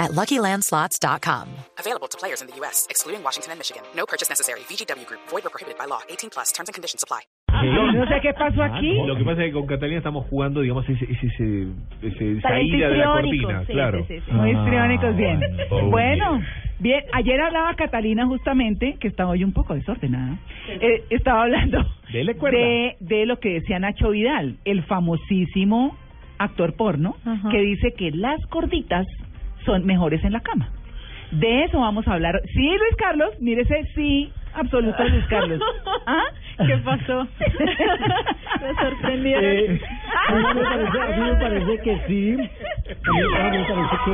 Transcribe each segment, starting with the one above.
at LuckyLandSlots.com. Available to players in the U.S., excluding Washington and Michigan. No purchase necessary. VGW Group. Void or prohibited by law. 18 plus. Terms and conditions apply. No sé qué pasó aquí. Lo que pasa es que con Catalina estamos jugando, digamos, ese, ese, ese, ese- esa ida de la cortina, sí, claro. sí, sí, sí. Muy histriónicos, bien. Oh, bueno, bien. Ayer hablaba Catalina justamente, que está hoy un poco desordenada. eh, estaba hablando de, de lo que decía Nacho Vidal, el famosísimo actor porno, Ajá. que dice que las gorditas son mejores en la cama. De eso vamos a hablar. Sí, Luis Carlos, mírese, sí, absoluto Luis Carlos. ¿Ah? ¿Qué pasó? Me sorprendieron. Eh, a, mí me parece, a mí me parece que sí. A mí, a mí me parece que,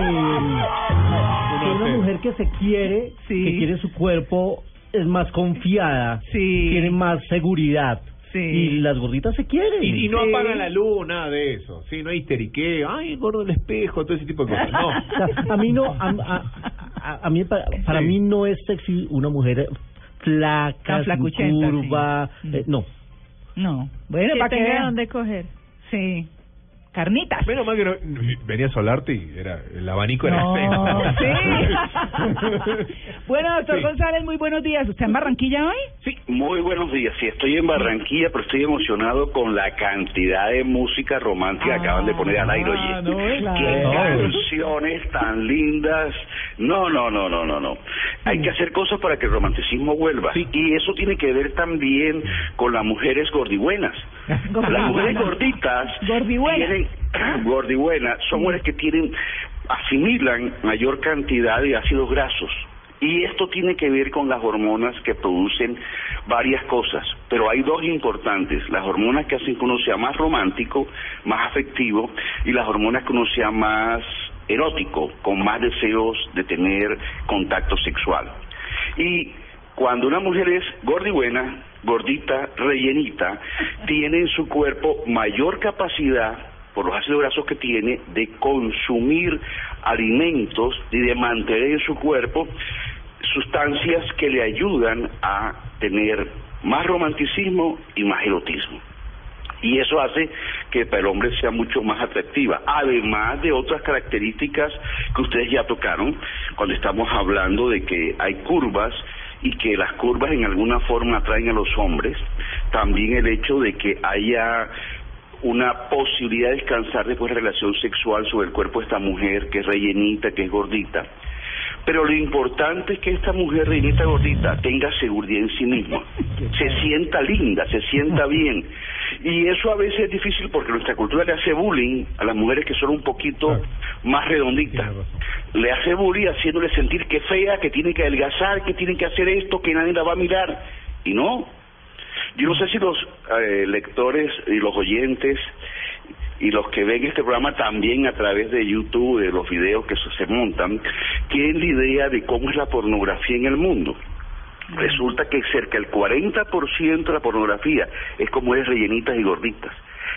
que una mujer que se quiere, Sí. que quiere su cuerpo, es más confiada, Sí. tiene más seguridad. Sí. Y las gorditas se quieren. Y, y no Sí. apagan la luz, nada de eso. Sí, no hay histeriqueo, ay, gordo el espejo, todo ese tipo de cosas. No. O sea, a mí no, a, a, a- a mí para, para Sí. mí no es sexy una mujer flaca, curva, sí. eh, no. No. Bueno, que para que vean. dónde coger. Sí. Carnitas. Menos mal que no, venía a solarte y era, el abanico era No, sí. bueno, doctor Sí. González, muy buenos días. ¿Usted en Barranquilla hoy? Sí, Muy buenos días. Sí, estoy en Barranquilla, pero estoy emocionado con la cantidad de música romántica que acaban de poner al aire. Ah, Oye, no qué canciones tan lindas. No, no, no, no, no, no. Hay que hacer cosas para que el romanticismo vuelva. Sí. Y eso tiene que ver también con las mujeres gordibuenas. Las mujeres gorditas tienen gordibuenas son mujeres que tienen asimilan mayor cantidad de ácidos grasos. Y esto tiene que ver con las hormonas que producen varias cosas, pero hay dos importantes, las hormonas que hacen que uno sea más romántico, más afectivo, y las hormonas que uno sea más erótico, con más deseos de tener contacto sexual. Y cuando una mujer es gorda y buena, gordita, rellenita, tiene en su cuerpo mayor capacidad por los ácidos grasos que tiene de consumir alimentos y de mantener en su cuerpo sustancias que le ayudan a tener más romanticismo y más erotismo. Y eso hace que para el hombre sea mucho más atractiva, además de otras características que ustedes ya tocaron cuando estamos hablando de que hay curvas y que las curvas en alguna forma atraen a los hombres, también el hecho de que haya una posibilidad de descansar después de relación sexual sobre el cuerpo de esta mujer que es rellenita, que es gordita. Pero lo importante es que esta mujer rellenita gordita tenga seguridad en sí misma, se sienta linda, se sienta bien. Y eso a veces es difícil porque nuestra cultura le hace bullying a las mujeres que son un poquito más redonditas. Le hace bullying haciéndole sentir que es fea, que tiene que adelgazar, que tiene que hacer esto, que nadie la va a mirar. Y no, yo no sé si los eh, lectores y los oyentes y los que ven este programa también a través de YouTube, de los videos que se- montan, tienen la idea de cómo es la pornografía en el mundo. Resulta que cerca del 40% de la pornografía es con mujeres rellenitas y gorditas.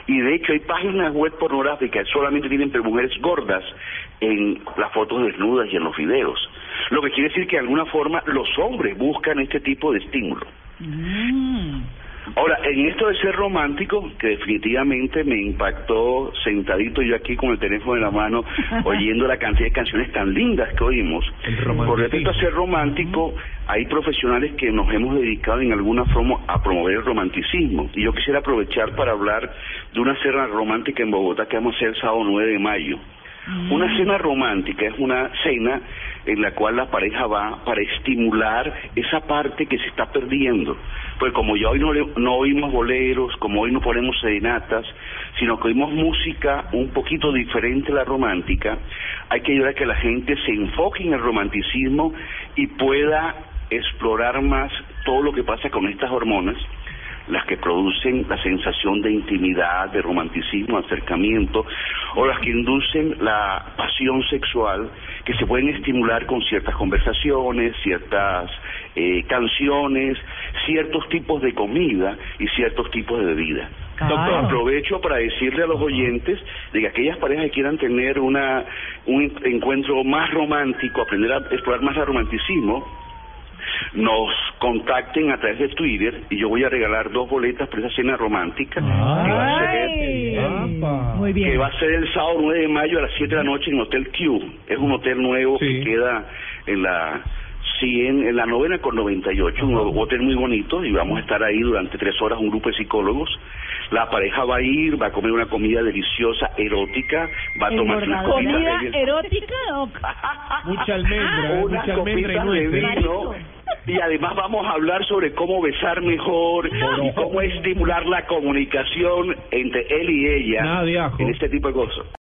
Y de hecho hay páginas web pornográficas que solamente tienen mujeres gordas en las fotos desnudas y en los videos. Lo que quiere decir que de alguna forma los hombres buscan este tipo de estímulo. Mm. Ahora, en esto de ser romántico, que definitivamente me impactó sentadito yo aquí con el teléfono en la mano, oyendo la cantidad de canciones tan lindas que oímos. Romanticismo. respecto a ser romántico, hay profesionales que nos hemos dedicado en alguna forma a promover el romanticismo. Y yo quisiera aprovechar para hablar de una cena romántica en Bogotá que vamos a hacer el sábado 9 de mayo. Una cena romántica es una cena en la cual la pareja va para estimular esa parte que se está perdiendo. Pues como ya hoy no, no oímos boleros, como hoy no ponemos serenatas, sino que oímos música un poquito diferente a la romántica, hay que ayudar a que la gente se enfoque en el romanticismo y pueda explorar más todo lo que pasa con estas hormonas las que producen la sensación de intimidad, de romanticismo, acercamiento, o las que inducen la pasión sexual, que se pueden estimular con ciertas conversaciones, ciertas eh, canciones, ciertos tipos de comida y ciertos tipos de bebida. Doctor. Aprovecho para decirle a los oyentes de que aquellas parejas que quieran tener una un encuentro más romántico, aprender a explorar más el romanticismo, nos contacten a través de Twitter y yo voy a regalar dos boletas para esa cena romántica que va a ser. Muy bien. que va a ser el sábado 9 de mayo a las 7 de la noche en Hotel Q. Es un hotel nuevo Sí. que queda en la 100, en la novena con 98, un hotel muy bonito y vamos a estar ahí durante tres horas un grupo de psicólogos. La pareja va a ir, va a comer una comida deliciosa, erótica, va a tomar unas copitas ¿Comida de- erótica o Mucha almendra, mucha almendra y de vino y además vamos a hablar sobre cómo besar mejor y cómo estimular la comunicación entre él y ella en este tipo de cosas.